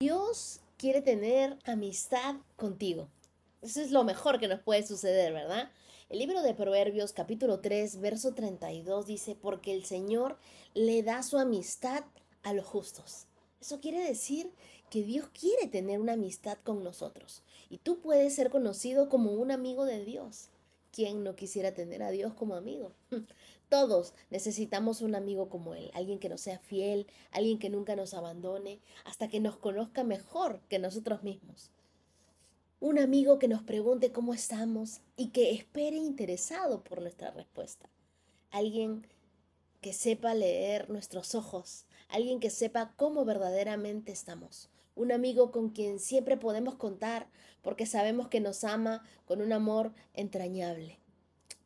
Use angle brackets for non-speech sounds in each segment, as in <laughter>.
Dios quiere tener amistad contigo. Eso es lo mejor que nos puede suceder, ¿verdad? El libro de Proverbios capítulo 3, verso 32 dice, porque el Señor le da su amistad a los justos. Eso quiere decir que Dios quiere tener una amistad con nosotros. Y tú puedes ser conocido como un amigo de Dios. ¿Quién no quisiera tener a Dios como amigo? Todos necesitamos un amigo como Él, alguien que nos sea fiel, alguien que nunca nos abandone, hasta que nos conozca mejor que nosotros mismos. Un amigo que nos pregunte cómo estamos y que espere interesado por nuestra respuesta. Alguien que sepa leer nuestros ojos, alguien que sepa cómo verdaderamente estamos. Un amigo con quien siempre podemos contar porque sabemos que nos ama con un amor entrañable.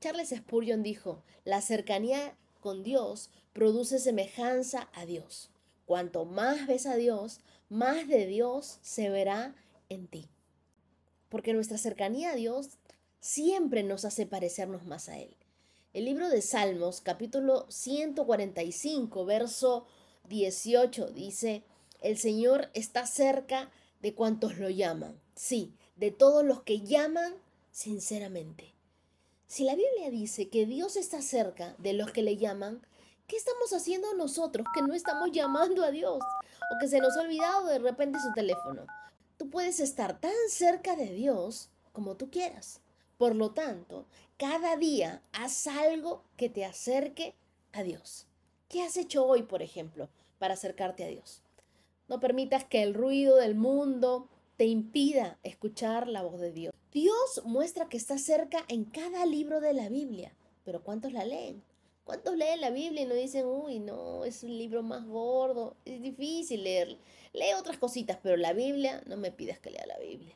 Charles Spurgeon dijo, la cercanía con Dios produce semejanza a Dios. Cuanto más ves a Dios, más de Dios se verá en ti. Porque nuestra cercanía a Dios siempre nos hace parecernos más a Él. El libro de Salmos, capítulo 145, verso 18, dice, el Señor está cerca de cuantos lo llaman. Sí, de todos los que llaman sinceramente. Si la Biblia dice que Dios está cerca de los que le llaman, ¿qué estamos haciendo nosotros que no estamos llamando a Dios? O que se nos ha olvidado de repente su teléfono. Tú puedes estar tan cerca de Dios como tú quieras. Por lo tanto, cada día haz algo que te acerque a Dios. ¿Qué has hecho hoy, por ejemplo, para acercarte a Dios? No permitas que el ruido del mundo te impida escuchar la voz de Dios. Dios muestra que está cerca en cada libro de la Biblia, pero ¿cuántos la leen? ¿Cuántos leen la Biblia y no dicen, uy, no, es un libro más gordo, es difícil leer? Lee otras cositas, pero la Biblia, no me pidas que lea la Biblia.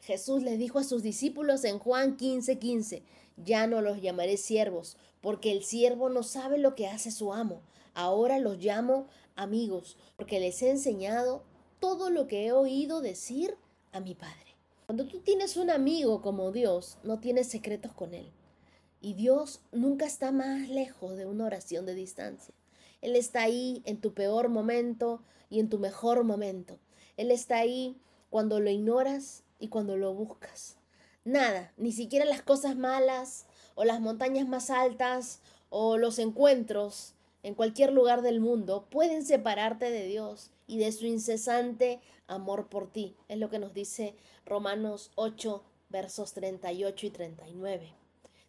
Jesús les dijo a sus discípulos en Juan 15:15, 15, ya no los llamaré siervos, porque el siervo no sabe lo que hace su amo. Ahora los llamo amigos, porque les he enseñado todo lo que he oído decir a mi Padre. Cuando tú tienes un amigo como Dios, no tienes secretos con Él. Y Dios nunca está más lejos de una oración de distancia. Él está ahí en tu peor momento y en tu mejor momento. Él está ahí cuando lo ignoras y cuando lo buscas. Nada, ni siquiera las cosas malas o las montañas más altas o los encuentros en cualquier lugar del mundo pueden separarte de Dios y de su incesante amor por ti. Es lo que nos dice Romanos 8, versos 38 y 39.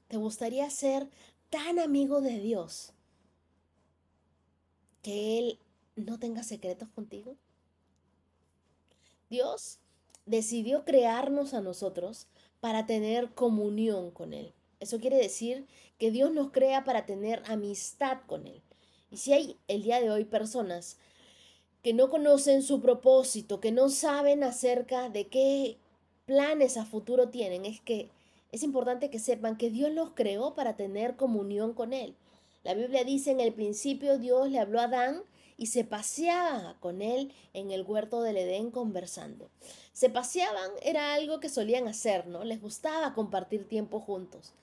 ¿Te gustaría ser tan amigo de Dios que Él no tenga secretos contigo? Dios decidió crearnos a nosotros para tener comunión con Él. Eso quiere decir que Dios nos crea para tener amistad con Él. Y si hay el día de hoy personas que no conocen su propósito, que no saben acerca de qué planes a futuro tienen, es que es importante que sepan que Dios los creó para tener comunión con Él. La Biblia dice en el principio Dios le habló a Adán y se paseaba con él en el huerto del Edén conversando. Se paseaban, era algo que solían hacer, ¿no? Les gustaba compartir tiempo juntos.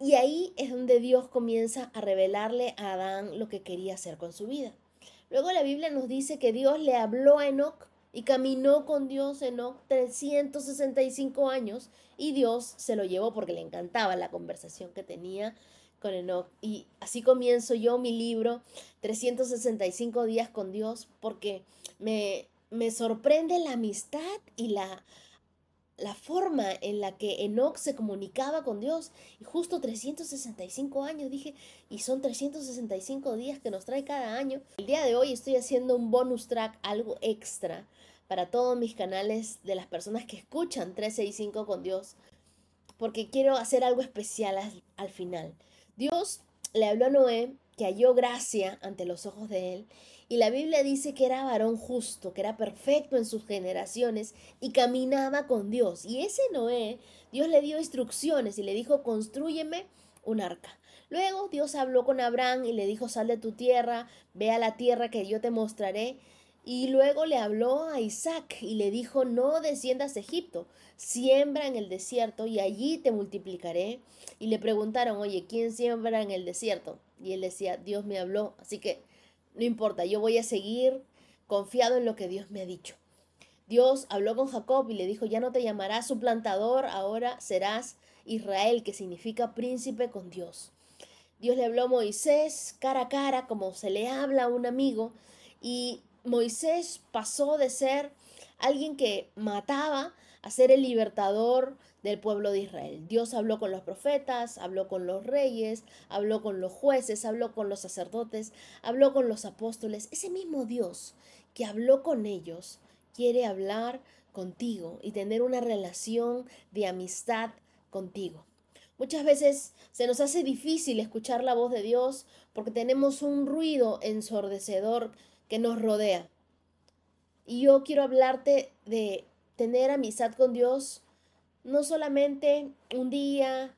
Y ahí es donde Dios comienza a revelarle a Adán lo que quería hacer con su vida. Luego la Biblia nos dice que Dios le habló a Enoch y caminó con Dios Enoch 365 años y Dios se lo llevó porque le encantaba la conversación que tenía con Enoch. Y así comienzo yo mi libro 365 días con Dios porque me, me sorprende la amistad y la la forma en la que Enoch se comunicaba con Dios. Y justo 365 años, dije, y son 365 días que nos trae cada año. El día de hoy estoy haciendo un bonus track, algo extra, para todos mis canales de las personas que escuchan 365 con Dios, porque quiero hacer algo especial al, al final. Dios le habló a Noé que halló gracia ante los ojos de él y la Biblia dice que era varón justo, que era perfecto en sus generaciones y caminaba con Dios. Y ese Noé, Dios le dio instrucciones y le dijo, construyeme un arca. Luego Dios habló con Abraham y le dijo, sal de tu tierra, ve a la tierra que yo te mostraré. Y luego le habló a Isaac y le dijo, no desciendas a Egipto, siembra en el desierto y allí te multiplicaré. Y le preguntaron, oye, ¿quién siembra en el desierto? Y él decía, Dios me habló. Así que no importa, yo voy a seguir confiado en lo que Dios me ha dicho. Dios habló con Jacob y le dijo, ya no te llamarás suplantador, ahora serás Israel, que significa príncipe con Dios. Dios le habló a Moisés cara a cara, como se le habla a un amigo, y Moisés pasó de ser alguien que mataba a ser el libertador del pueblo de Israel. Dios habló con los profetas, habló con los reyes, habló con los jueces, habló con los sacerdotes, habló con los apóstoles. Ese mismo Dios que habló con ellos quiere hablar contigo y tener una relación de amistad contigo. Muchas veces se nos hace difícil escuchar la voz de Dios porque tenemos un ruido ensordecedor que nos rodea. Y yo quiero hablarte de tener amistad con Dios no solamente un día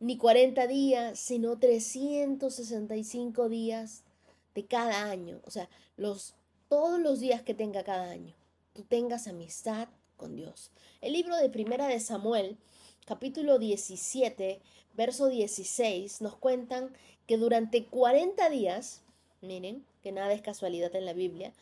ni 40 días, sino 365 días de cada año. O sea, los, todos los días que tenga cada año, tú tengas amistad con Dios. El libro de Primera de Samuel, capítulo 17, verso 16, nos cuentan que durante 40 días, miren, que nada es casualidad en la Biblia,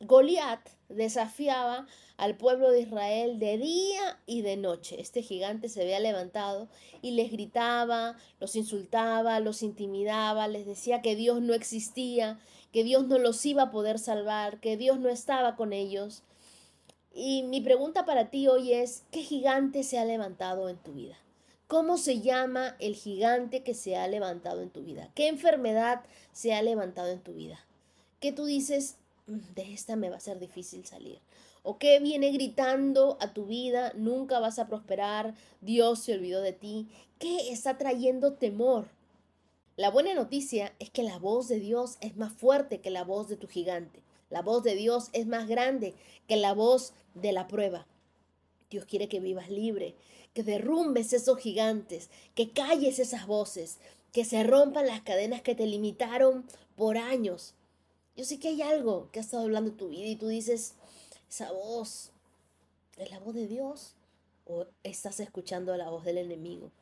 Goliat desafiaba al pueblo de Israel de día y de noche. Este gigante se había levantado y les gritaba, los insultaba, los intimidaba, les decía que Dios no existía, que Dios no los iba a poder salvar, que Dios no estaba con ellos. Y mi pregunta para ti hoy es, ¿qué gigante se ha levantado en tu vida? ¿Cómo se llama el gigante que se ha levantado en tu vida? ¿Qué enfermedad se ha levantado en tu vida? ¿Qué tú dices, de esta me va a ser difícil salir. O que viene gritando a tu vida, nunca vas a prosperar, Dios se olvidó de ti. ¿Qué está trayendo temor? La buena noticia es que la voz de Dios es más fuerte que la voz de tu gigante. La voz de Dios es más grande que la voz de la prueba. Dios quiere que vivas libre, que derrumbes esos gigantes, que calles esas voces, que se rompan las cadenas que te limitaron por años, yo sé que hay algo que ha estado hablando tu vida y tú dices, esa voz, ¿es la voz de Dios? ¿O estás escuchando la voz del enemigo?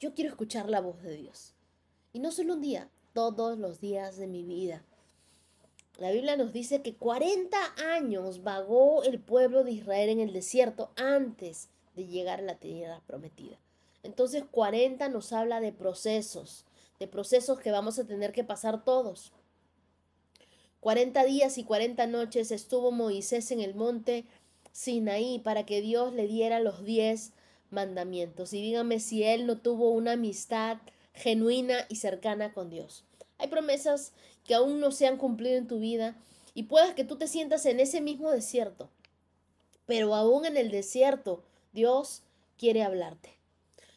Yo quiero escuchar la voz de Dios. Y no solo un día, todos los días de mi vida. La Biblia nos dice que 40 años vagó el pueblo de Israel en el desierto antes de llegar a la tierra prometida. Entonces 40 nos habla de procesos, de procesos que vamos a tener que pasar todos. Cuarenta días y cuarenta noches estuvo Moisés en el monte Sinaí para que Dios le diera los diez mandamientos. Y dígame si él no tuvo una amistad genuina y cercana con Dios. Hay promesas que aún no se han cumplido en tu vida y puedas que tú te sientas en ese mismo desierto. Pero aún en el desierto Dios quiere hablarte.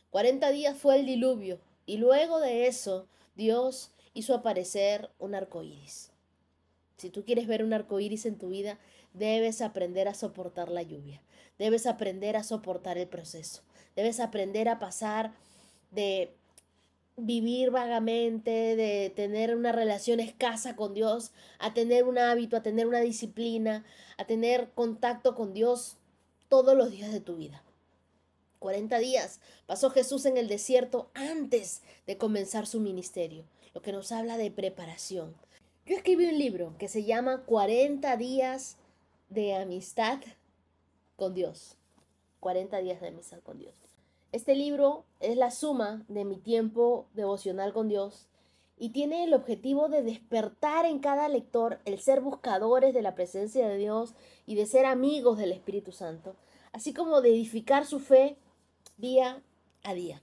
Cuarenta días fue el diluvio y luego de eso Dios hizo aparecer un arco iris. Si tú quieres ver un arco iris en tu vida, debes aprender a soportar la lluvia. Debes aprender a soportar el proceso. Debes aprender a pasar de vivir vagamente, de tener una relación escasa con Dios, a tener un hábito, a tener una disciplina, a tener contacto con Dios todos los días de tu vida. 40 días pasó Jesús en el desierto antes de comenzar su ministerio, lo que nos habla de preparación, yo escribí un libro que se llama 40 días de amistad con Dios. 40 días de amistad con Dios. Este libro es la suma de mi tiempo devocional con Dios y tiene el objetivo de despertar en cada lector el ser buscadores de la presencia de Dios y de ser amigos del Espíritu Santo, así como de edificar su fe día a día.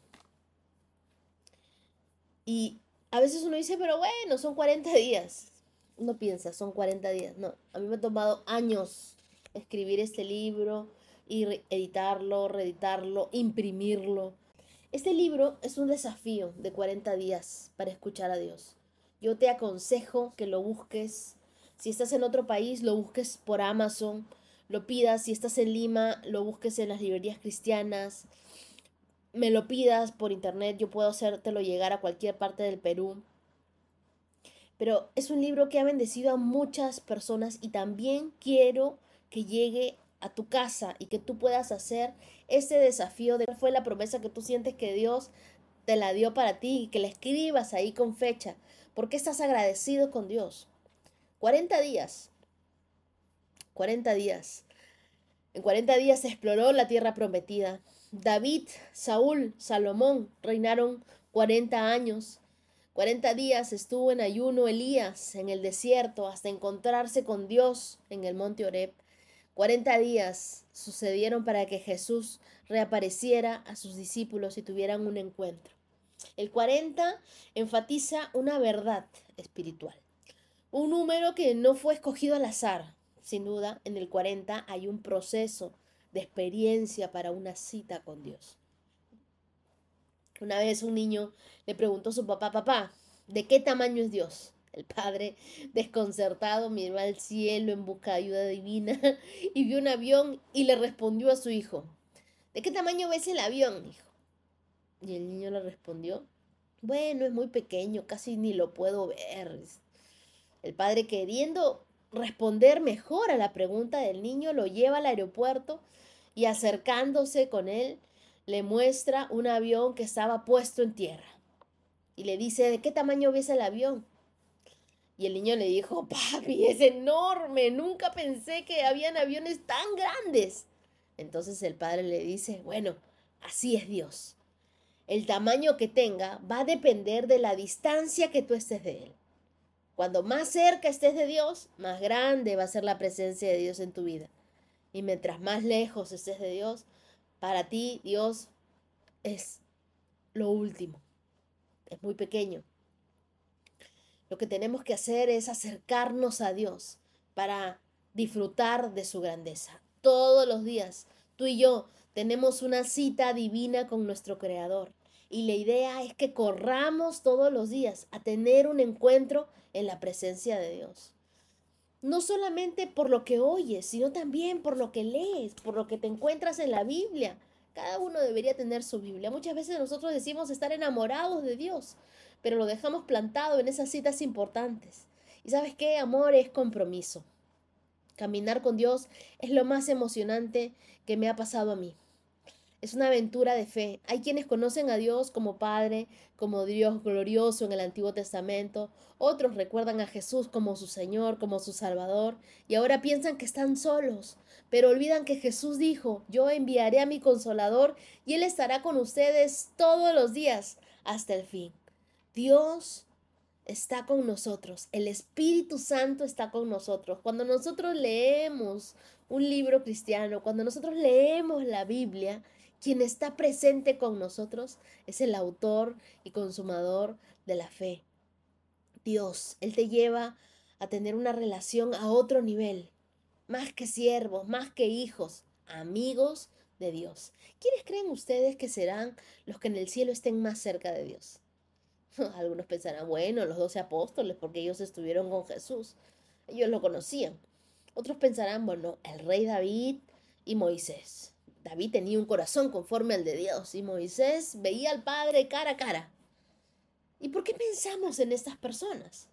Y a veces uno dice, pero bueno, son 40 días no piensa, son 40 días. No, a mí me ha tomado años escribir este libro y editarlo, reeditarlo, imprimirlo. Este libro es un desafío de 40 días para escuchar a Dios. Yo te aconsejo que lo busques. Si estás en otro país, lo busques por Amazon, lo pidas. Si estás en Lima, lo busques en las librerías cristianas. Me lo pidas por internet, yo puedo hacértelo llegar a cualquier parte del Perú pero es un libro que ha bendecido a muchas personas y también quiero que llegue a tu casa y que tú puedas hacer ese desafío de cuál fue la promesa que tú sientes que Dios te la dio para ti y que la escribas ahí con fecha, porque estás agradecido con Dios. 40 días 40 días. En 40 días se exploró la tierra prometida. David, Saúl, Salomón reinaron 40 años. 40 días estuvo en ayuno Elías en el desierto hasta encontrarse con Dios en el monte Oreb. 40 días sucedieron para que Jesús reapareciera a sus discípulos y tuvieran un encuentro. El 40 enfatiza una verdad espiritual, un número que no fue escogido al azar, sin duda, en el 40 hay un proceso de experiencia para una cita con Dios. Una vez un niño le preguntó a su papá, papá, ¿de qué tamaño es Dios? El padre, desconcertado, miró al cielo en busca de ayuda divina <laughs> y vio un avión y le respondió a su hijo, ¿de qué tamaño ves el avión, hijo? Y el niño le respondió, bueno, es muy pequeño, casi ni lo puedo ver. El padre queriendo responder mejor a la pregunta del niño, lo lleva al aeropuerto y acercándose con él, le muestra un avión que estaba puesto en tierra. Y le dice, ¿de qué tamaño ves el avión? Y el niño le dijo, <laughs> papi, es enorme, nunca pensé que habían aviones tan grandes. Entonces el padre le dice, bueno, así es Dios. El tamaño que tenga va a depender de la distancia que tú estés de él. Cuando más cerca estés de Dios, más grande va a ser la presencia de Dios en tu vida. Y mientras más lejos estés de Dios, para ti Dios es lo último. Es muy pequeño. Lo que tenemos que hacer es acercarnos a Dios para disfrutar de su grandeza. Todos los días, tú y yo tenemos una cita divina con nuestro Creador. Y la idea es que corramos todos los días a tener un encuentro en la presencia de Dios. No solamente por lo que oyes, sino también por lo que lees, por lo que te encuentras en la Biblia. Cada uno debería tener su Biblia. Muchas veces nosotros decimos estar enamorados de Dios, pero lo dejamos plantado en esas citas importantes. ¿Y sabes qué? Amor es compromiso. Caminar con Dios es lo más emocionante que me ha pasado a mí. Es una aventura de fe. Hay quienes conocen a Dios como Padre, como Dios glorioso en el Antiguo Testamento. Otros recuerdan a Jesús como su Señor, como su Salvador. Y ahora piensan que están solos. Pero olvidan que Jesús dijo, yo enviaré a mi consolador y Él estará con ustedes todos los días hasta el fin. Dios está con nosotros. El Espíritu Santo está con nosotros. Cuando nosotros leemos un libro cristiano, cuando nosotros leemos la Biblia, quien está presente con nosotros es el autor y consumador de la fe. Dios, Él te lleva a tener una relación a otro nivel, más que siervos, más que hijos, amigos de Dios. ¿Quiénes creen ustedes que serán los que en el cielo estén más cerca de Dios? <laughs> Algunos pensarán, bueno, los doce apóstoles, porque ellos estuvieron con Jesús, ellos lo conocían. Otros pensarán, bueno, el rey David y Moisés. David tenía un corazón conforme al de Dios y Moisés veía al Padre cara a cara. ¿Y por qué pensamos en estas personas?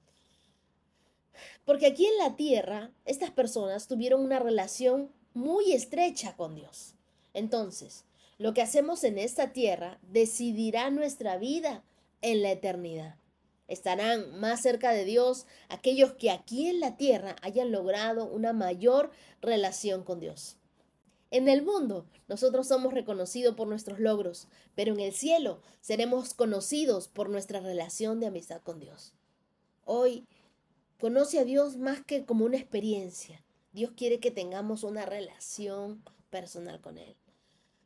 Porque aquí en la tierra, estas personas tuvieron una relación muy estrecha con Dios. Entonces, lo que hacemos en esta tierra decidirá nuestra vida en la eternidad. Estarán más cerca de Dios aquellos que aquí en la tierra hayan logrado una mayor relación con Dios. En el mundo nosotros somos reconocidos por nuestros logros, pero en el cielo seremos conocidos por nuestra relación de amistad con Dios. Hoy conoce a Dios más que como una experiencia. Dios quiere que tengamos una relación personal con Él.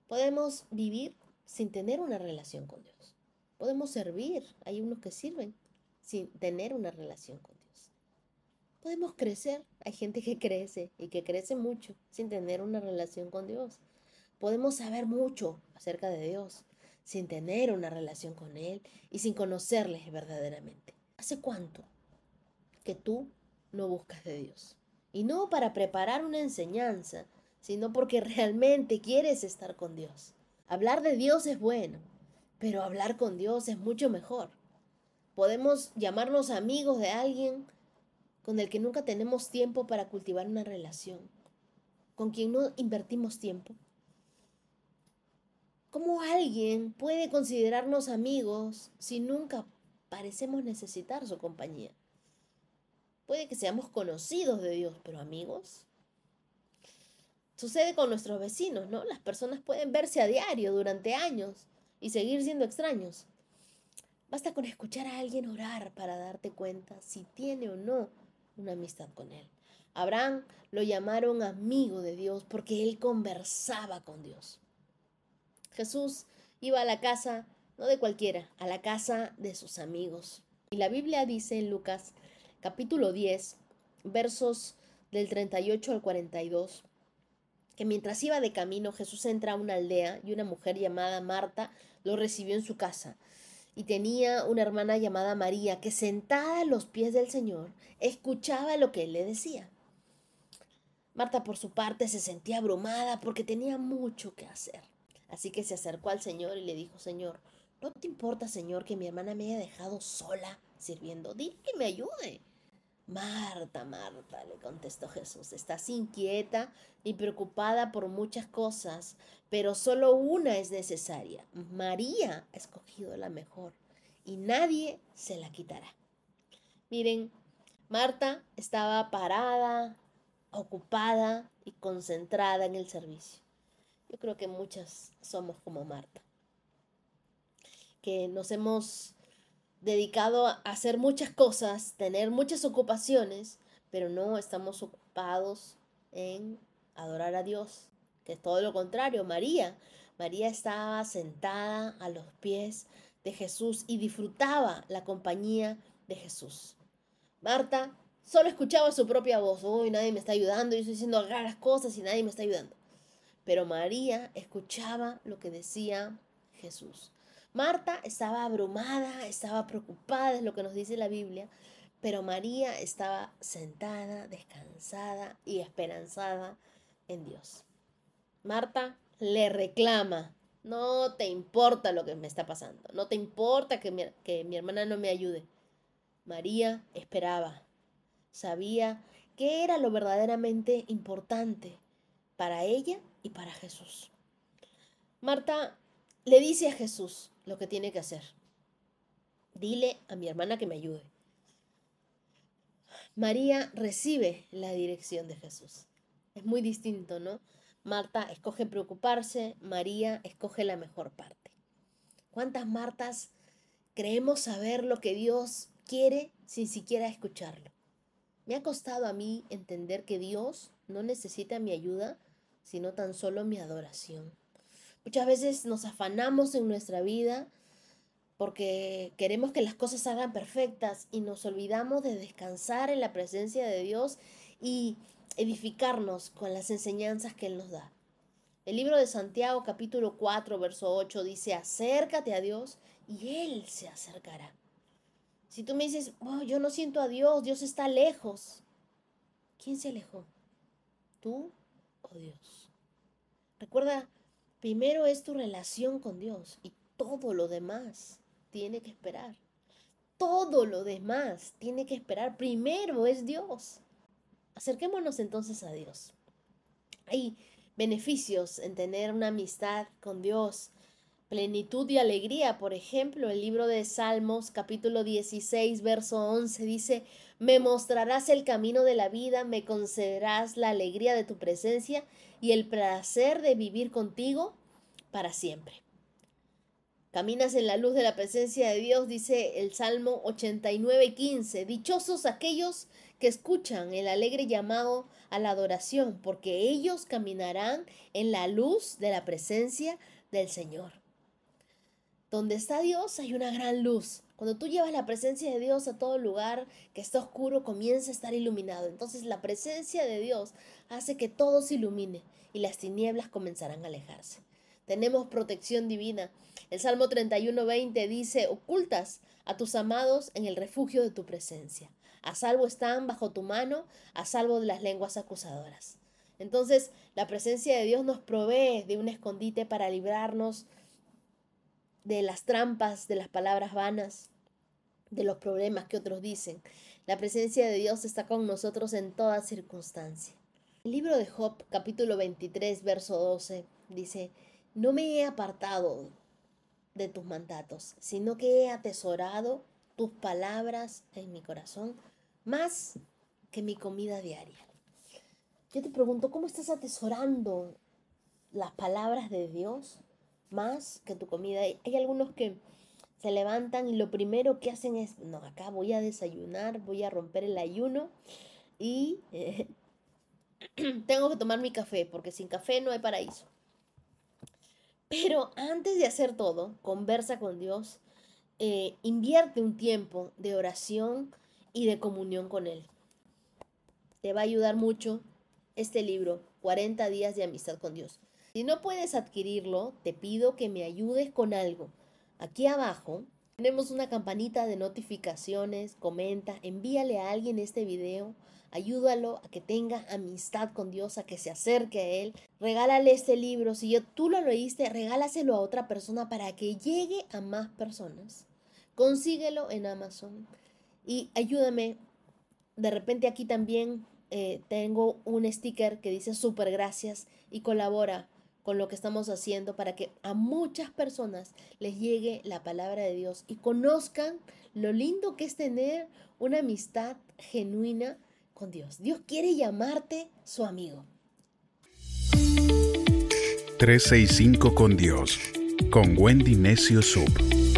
Podemos vivir sin tener una relación con Dios. Podemos servir, hay unos que sirven sin tener una relación con Dios podemos crecer. Hay gente que crece y que crece mucho sin tener una relación con Dios. Podemos saber mucho acerca de Dios sin tener una relación con Él y sin conocerle verdaderamente. ¿Hace cuánto que tú no buscas de Dios? Y no para preparar una enseñanza, sino porque <laughs> realmente quieres estar con Dios. Hablar de Dios es bueno, pero hablar con Dios es mucho mejor. Podemos llamarnos amigos de alguien con el que nunca tenemos tiempo para cultivar una relación, con quien no invertimos tiempo. ¿Cómo alguien puede considerarnos amigos si nunca parecemos necesitar su compañía? Puede que seamos conocidos de Dios, pero amigos. Sucede con nuestros vecinos, ¿no? Las personas pueden verse a diario durante años y seguir siendo extraños. Basta con escuchar a alguien orar para darte cuenta si tiene o no una amistad con él. Abraham lo llamaron amigo de Dios porque él conversaba con Dios. Jesús iba a la casa, no de cualquiera, a la casa de sus amigos. Y la Biblia dice en Lucas capítulo 10, versos del 38 al 42, que mientras iba de camino Jesús entra a una aldea y una mujer llamada Marta lo recibió en su casa. Y tenía una hermana llamada María que sentada a los pies del Señor escuchaba lo que él le decía. Marta por su parte se sentía abrumada porque tenía mucho que hacer. Así que se acercó al Señor y le dijo, Señor, ¿no te importa, Señor, que mi hermana me haya dejado sola sirviendo? Dile que me ayude. Marta, Marta, le contestó Jesús, estás inquieta y preocupada por muchas cosas, pero solo una es necesaria. María ha escogido la mejor y nadie se la quitará. Miren, Marta estaba parada, ocupada y concentrada en el servicio. Yo creo que muchas somos como Marta, que nos hemos dedicado a hacer muchas cosas, tener muchas ocupaciones, pero no estamos ocupados en adorar a Dios, que es todo lo contrario. María, María estaba sentada a los pies de Jesús y disfrutaba la compañía de Jesús. Marta Solo escuchaba su propia voz. Uy, nadie me está ayudando. Yo estoy haciendo raras cosas y nadie me está ayudando. Pero María escuchaba lo que decía Jesús. Marta estaba abrumada, estaba preocupada, es lo que nos dice la Biblia. Pero María estaba sentada, descansada y esperanzada en Dios. Marta le reclama, no te importa lo que me está pasando, no te importa que que mi hermana no me ayude. María esperaba, sabía qué era lo verdaderamente importante para ella y para Jesús. Marta le dice a Jesús lo que tiene que hacer. Dile a mi hermana que me ayude. María recibe la dirección de Jesús. Es muy distinto, ¿no? Marta escoge preocuparse, María escoge la mejor parte. ¿Cuántas Martas creemos saber lo que Dios quiere sin siquiera escucharlo? Me ha costado a mí entender que Dios no necesita mi ayuda, sino tan solo mi adoración. Muchas veces nos afanamos en nuestra vida porque queremos que las cosas salgan perfectas y nos olvidamos de descansar en la presencia de Dios y edificarnos con las enseñanzas que Él nos da. El libro de Santiago capítulo 4 verso 8 dice, acércate a Dios y Él se acercará. Si tú me dices, oh, yo no siento a Dios, Dios está lejos. ¿Quién se alejó? ¿Tú o Dios? Recuerda, primero es tu relación con Dios y todo lo demás tiene que esperar. Todo lo demás tiene que esperar. Primero es Dios. Acerquémonos entonces a Dios. Hay beneficios en tener una amistad con Dios plenitud y alegría. Por ejemplo, el libro de Salmos capítulo 16, verso 11 dice, me mostrarás el camino de la vida, me concederás la alegría de tu presencia y el placer de vivir contigo para siempre. Caminas en la luz de la presencia de Dios, dice el Salmo 89, 15. Dichosos aquellos que escuchan el alegre llamado a la adoración, porque ellos caminarán en la luz de la presencia del Señor. Donde está Dios hay una gran luz. Cuando tú llevas la presencia de Dios a todo lugar que está oscuro, comienza a estar iluminado. Entonces la presencia de Dios hace que todo se ilumine y las tinieblas comenzarán a alejarse. Tenemos protección divina. El Salmo 31:20 dice, ocultas a tus amados en el refugio de tu presencia. A salvo están bajo tu mano, a salvo de las lenguas acusadoras. Entonces, la presencia de Dios nos provee de un escondite para librarnos de las trampas, de las palabras vanas, de los problemas que otros dicen. La presencia de Dios está con nosotros en toda circunstancia. El libro de Job, capítulo 23, verso 12, dice, no me he apartado de tus mandatos, sino que he atesorado tus palabras en mi corazón más que mi comida diaria. Yo te pregunto, ¿cómo estás atesorando las palabras de Dios más que tu comida? Hay algunos que se levantan y lo primero que hacen es, no, acá voy a desayunar, voy a romper el ayuno y eh, <clears throat> tengo que tomar mi café, porque sin café no hay paraíso. Pero antes de hacer todo, conversa con Dios, eh, invierte un tiempo de oración y de comunión con Él. Te va a ayudar mucho este libro, 40 días de amistad con Dios. Si no puedes adquirirlo, te pido que me ayudes con algo. Aquí abajo tenemos una campanita de notificaciones, comenta, envíale a alguien este video, ayúdalo a que tenga amistad con Dios, a que se acerque a Él, regálale este libro, si tú lo leíste, regálaselo a otra persona para que llegue a más personas. Consíguelo en Amazon y ayúdame. De repente aquí también eh, tengo un sticker que dice super gracias y colabora con lo que estamos haciendo para que a muchas personas les llegue la palabra de Dios y conozcan lo lindo que es tener una amistad genuina Dios. Dios quiere llamarte su amigo. 365 con Dios, con Wendy Necio Sub.